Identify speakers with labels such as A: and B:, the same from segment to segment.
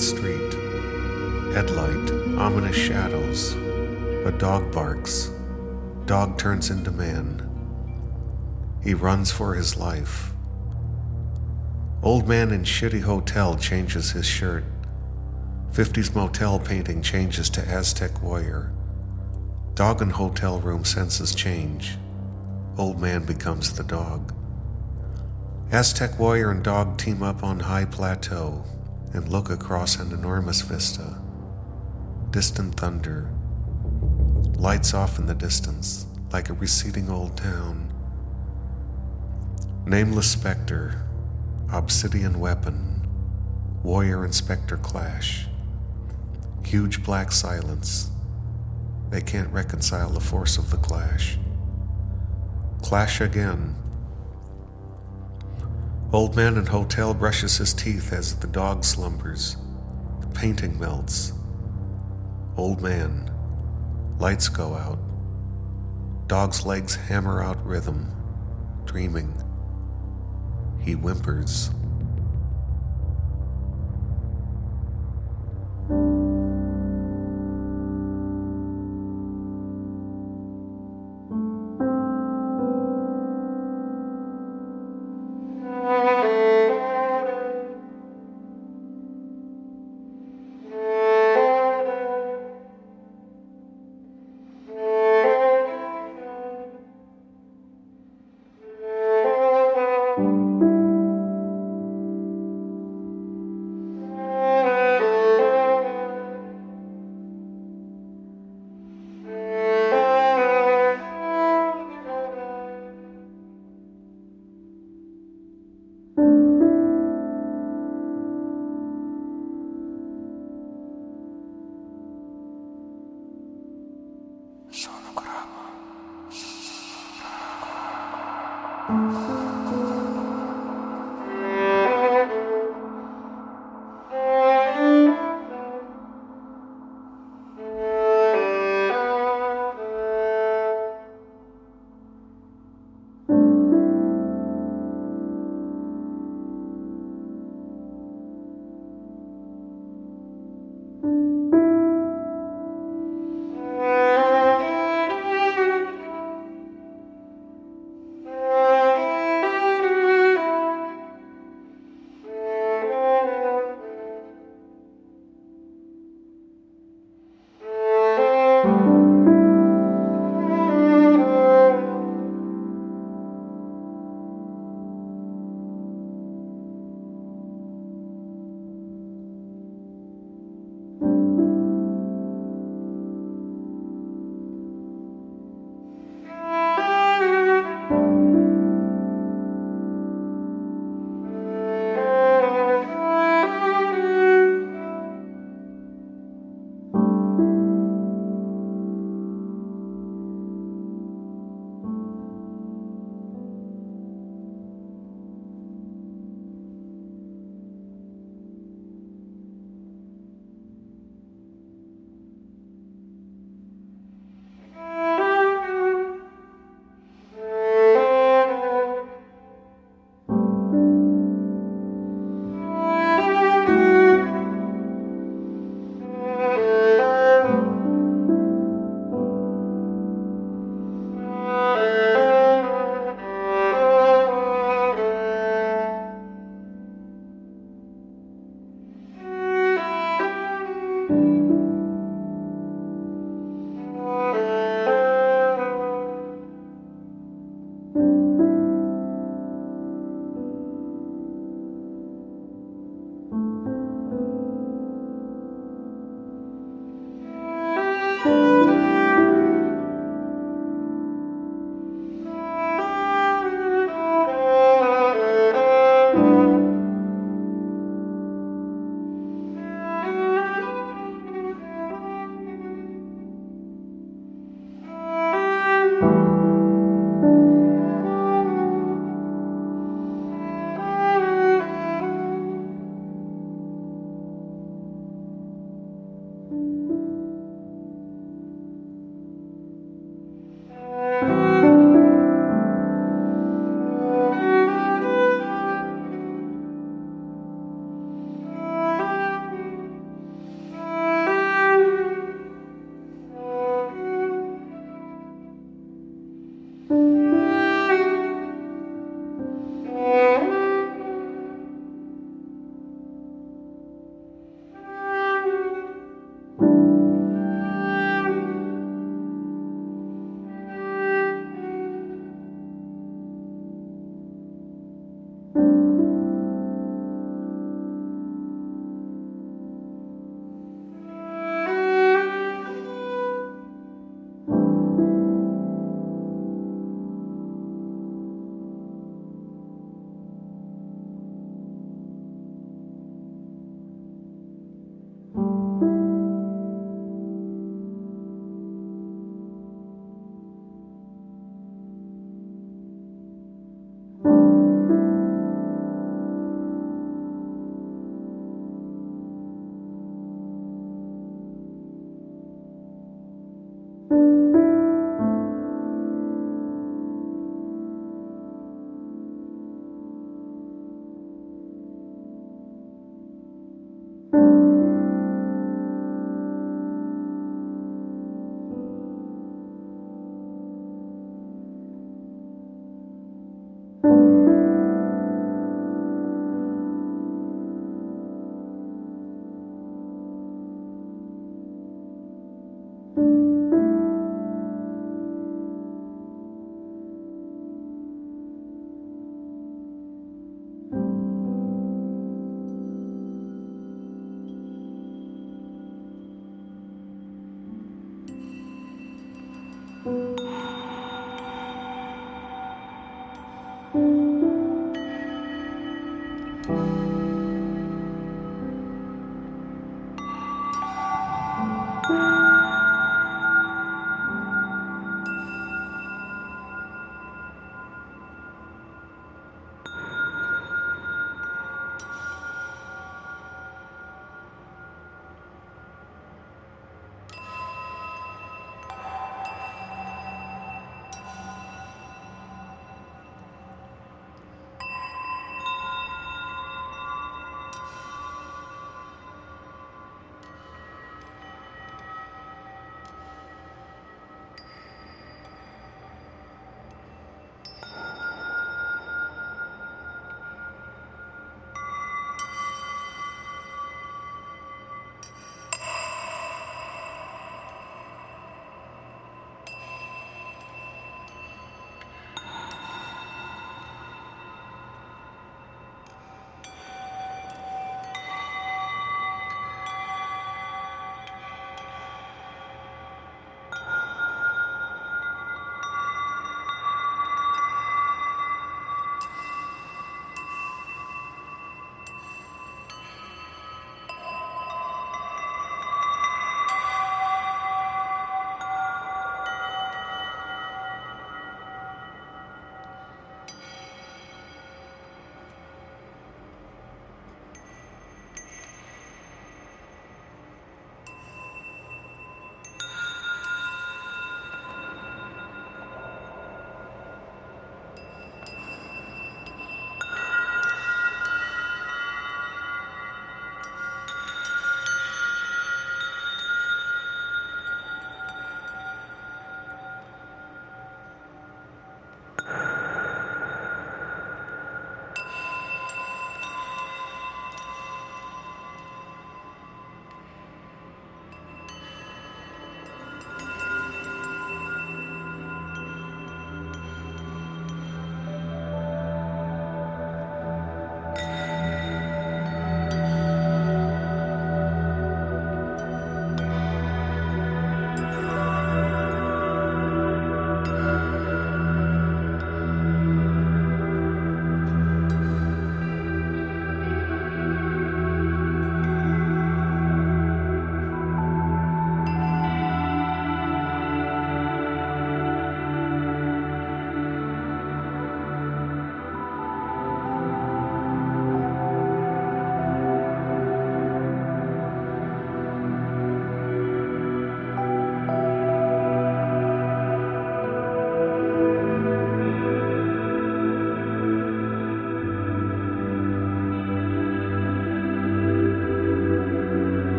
A: Street. Headlight. Ominous shadows. A dog barks. Dog turns into man. He runs for his life. Old man in shitty hotel changes his shirt. 50s motel painting changes to Aztec warrior. Dog in hotel room senses change. Old man becomes the dog. Aztec warrior and dog team up on high plateau and look across an enormous vista. Distant thunder. Lights off in the distance, like a receding old town. Nameless specter, obsidian weapon, warrior and specter clash. Huge black silence. They can't reconcile the force of the clash. Clash again. Old man in hotel brushes his teeth as the dog slumbers. The painting melts. Old man. Lights go out. Dog's legs hammer out rhythm, dreaming. He whimpers.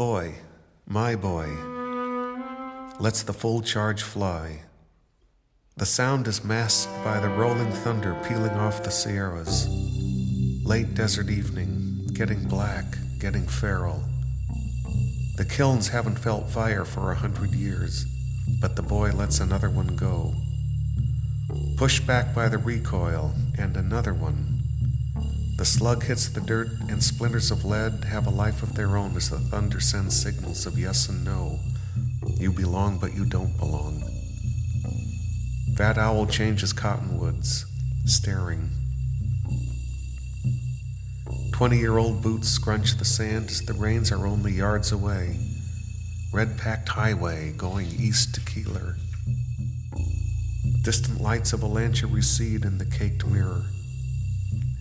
A: Boy, my boy, lets the full charge fly. The sound is masked by the rolling thunder peeling off the Sierras. Late desert evening, getting black, getting feral. The kilns haven't felt fire for a hundred years, but the boy lets another one go. Pushed back by the recoil, and another one. The slug hits the dirt, and splinters of lead have a life of their own as the thunder sends signals of yes and no. You belong, but you don't belong. That owl changes cottonwoods, staring. Twenty year old boots scrunch the sand as the rains are only yards away. Red packed highway going east to Keeler. Distant lights of Olancha recede in the caked mirror.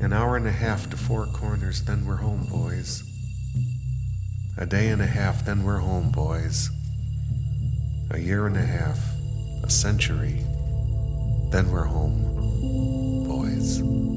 A: An hour and a half to Four Corners, then we're home, boys. A day and a half, then we're home, boys. A year and a half, a century, then we're home, boys.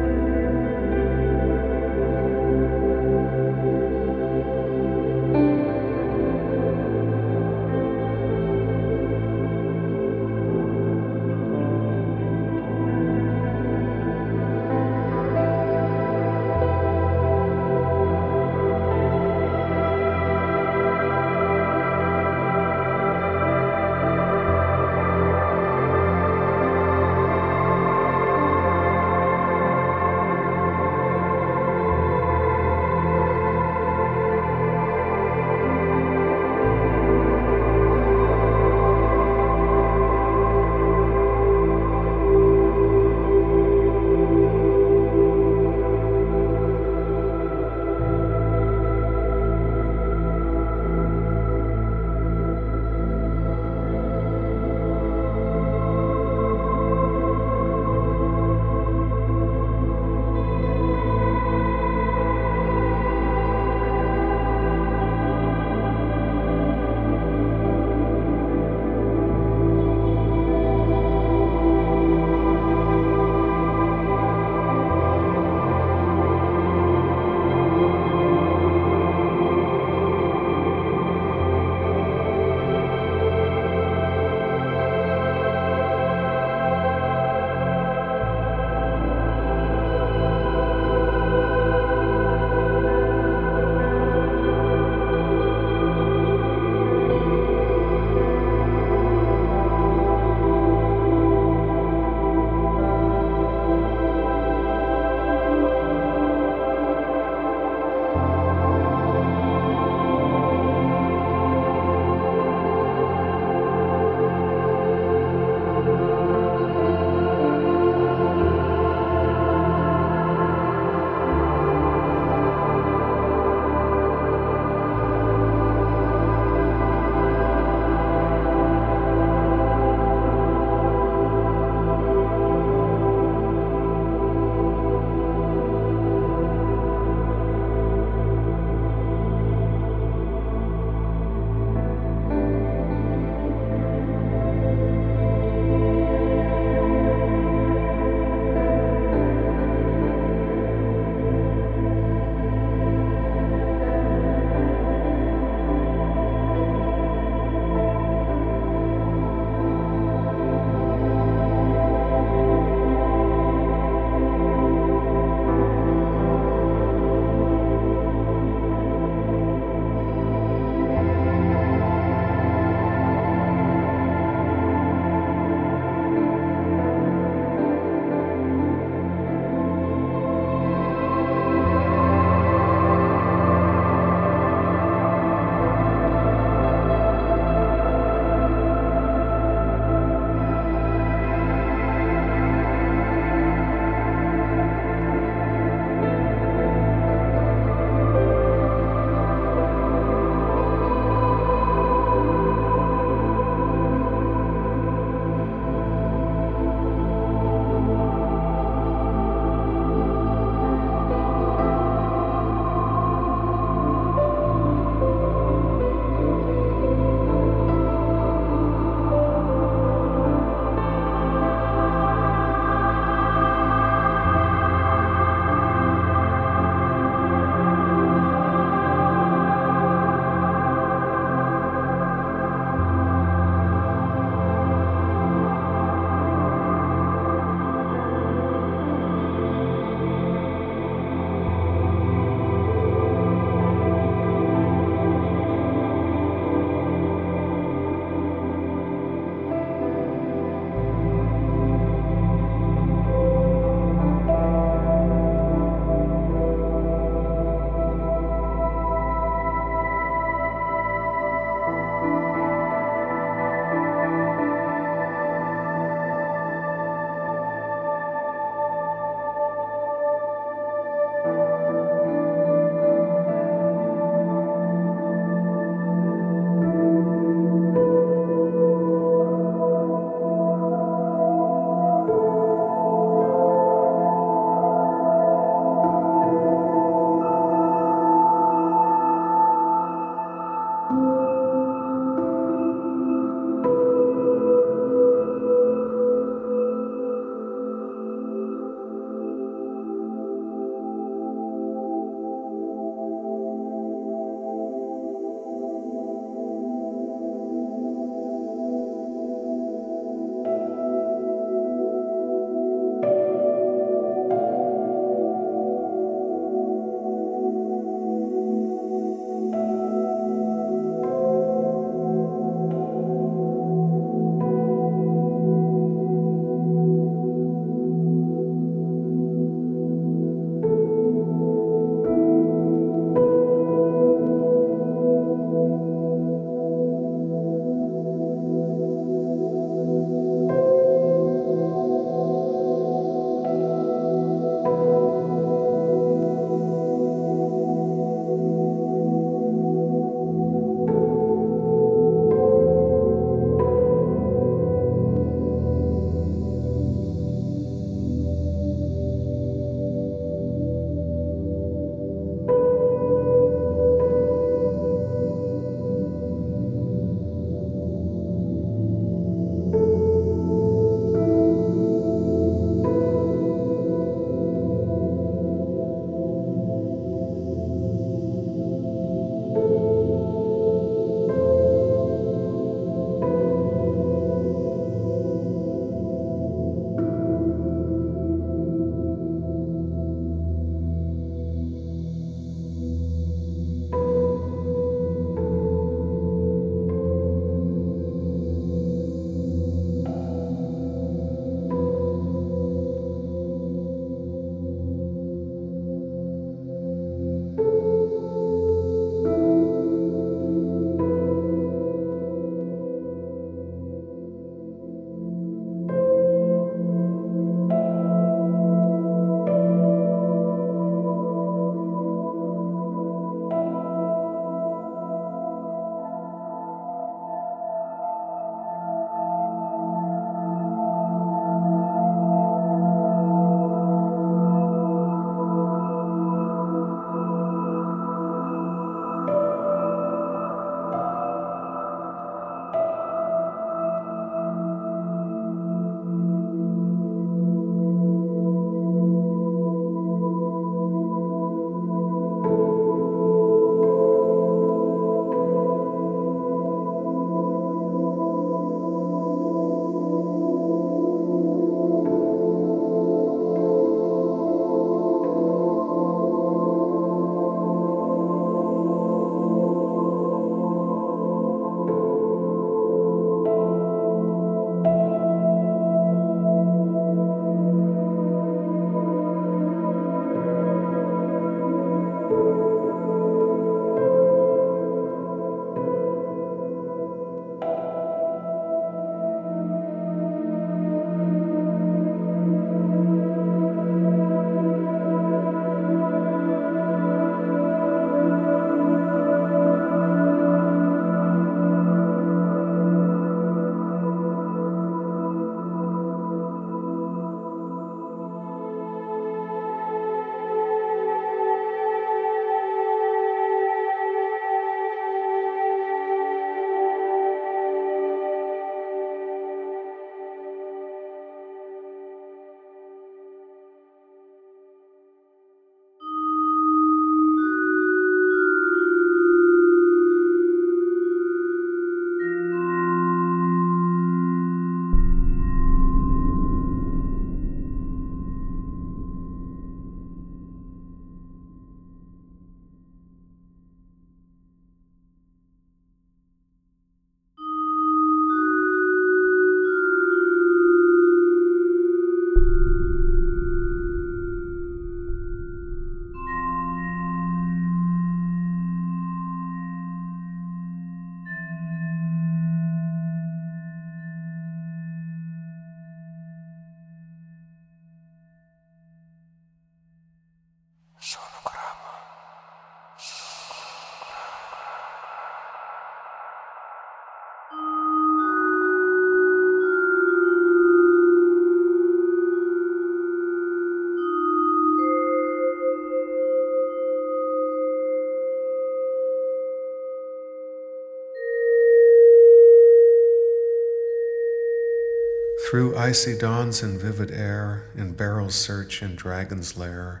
A: Through icy dawns and vivid air, in barrel's search and dragon's lair,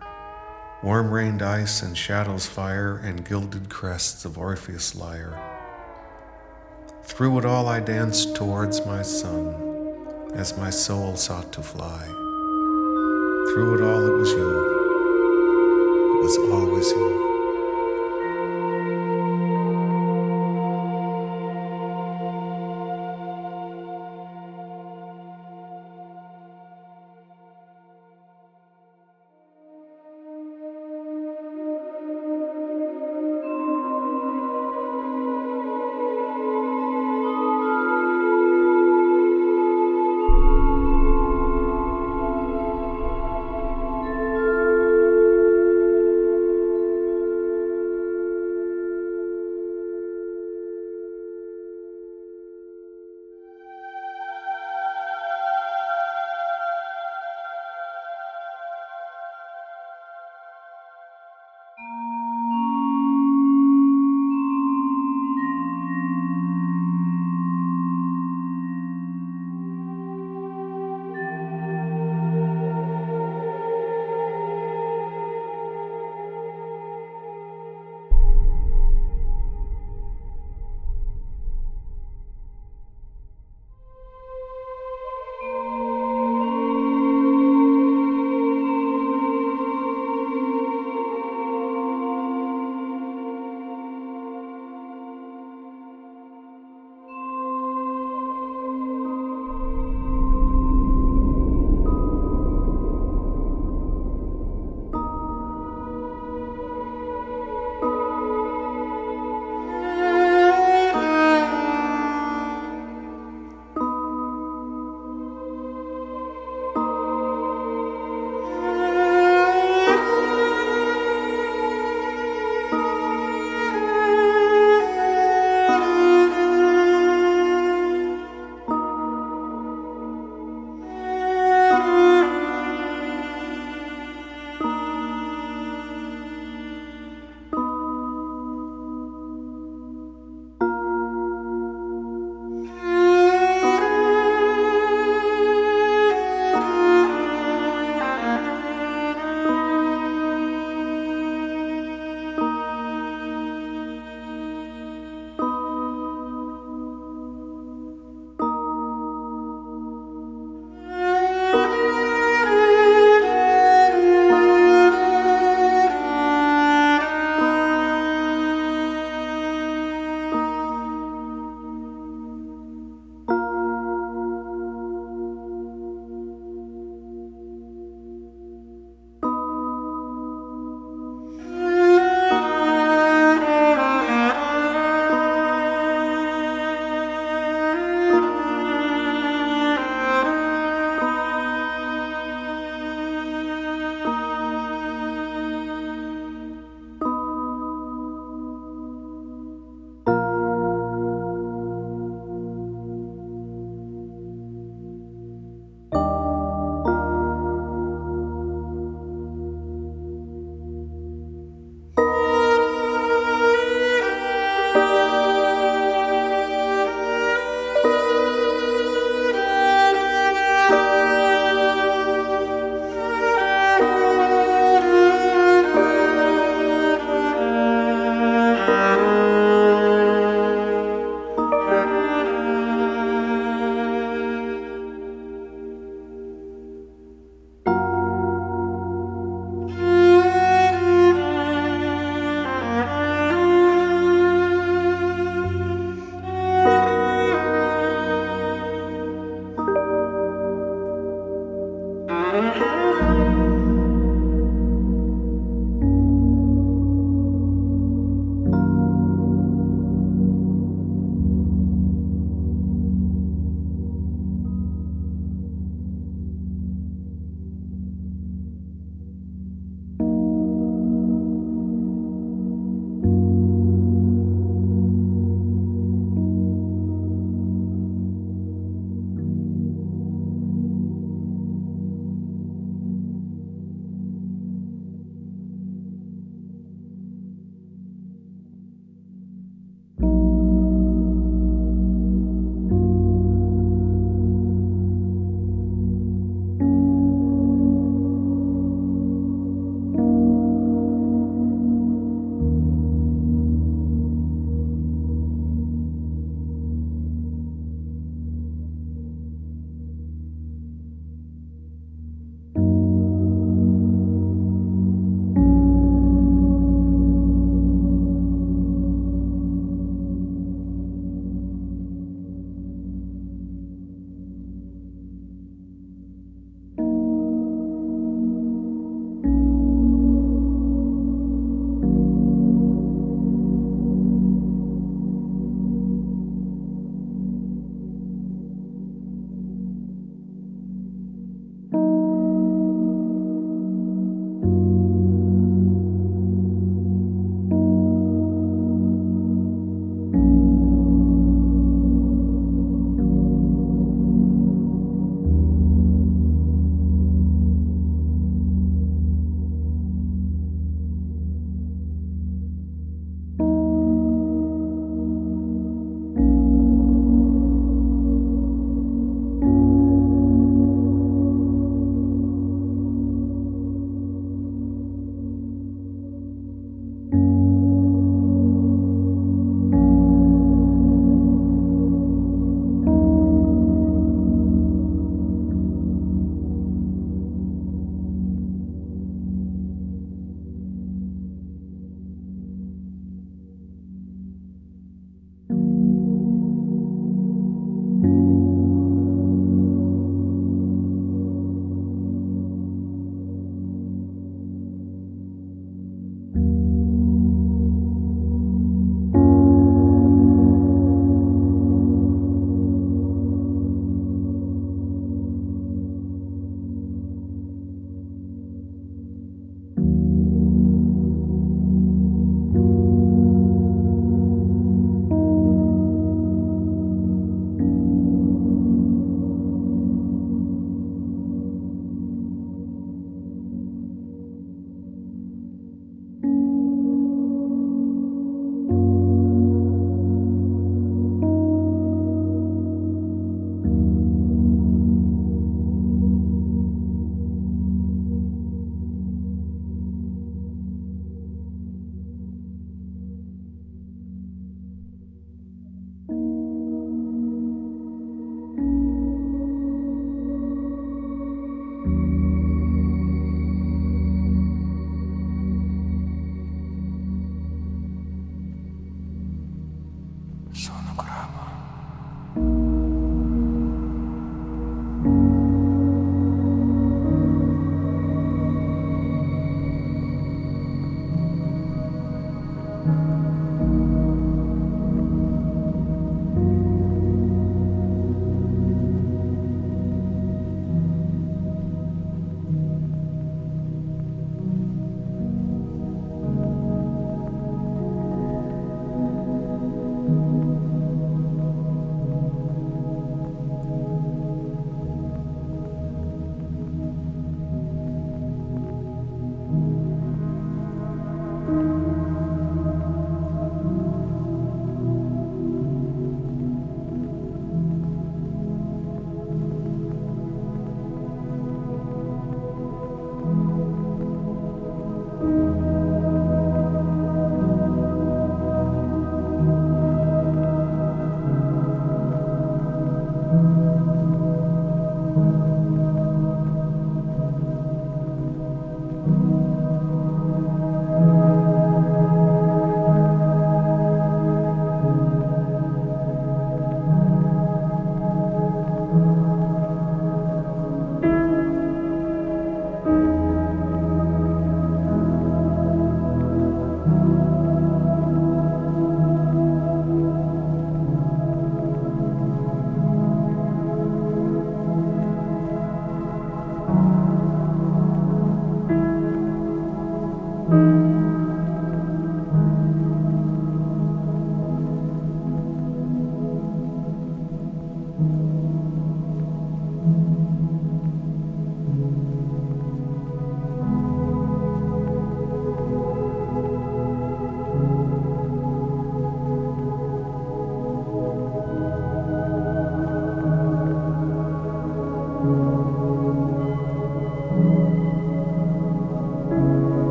A: warm rained ice and shadows fire, and gilded crests of Orpheus lyre. Through it all I danced towards my sun, as my soul sought to fly. Through it all it was you, it was always you.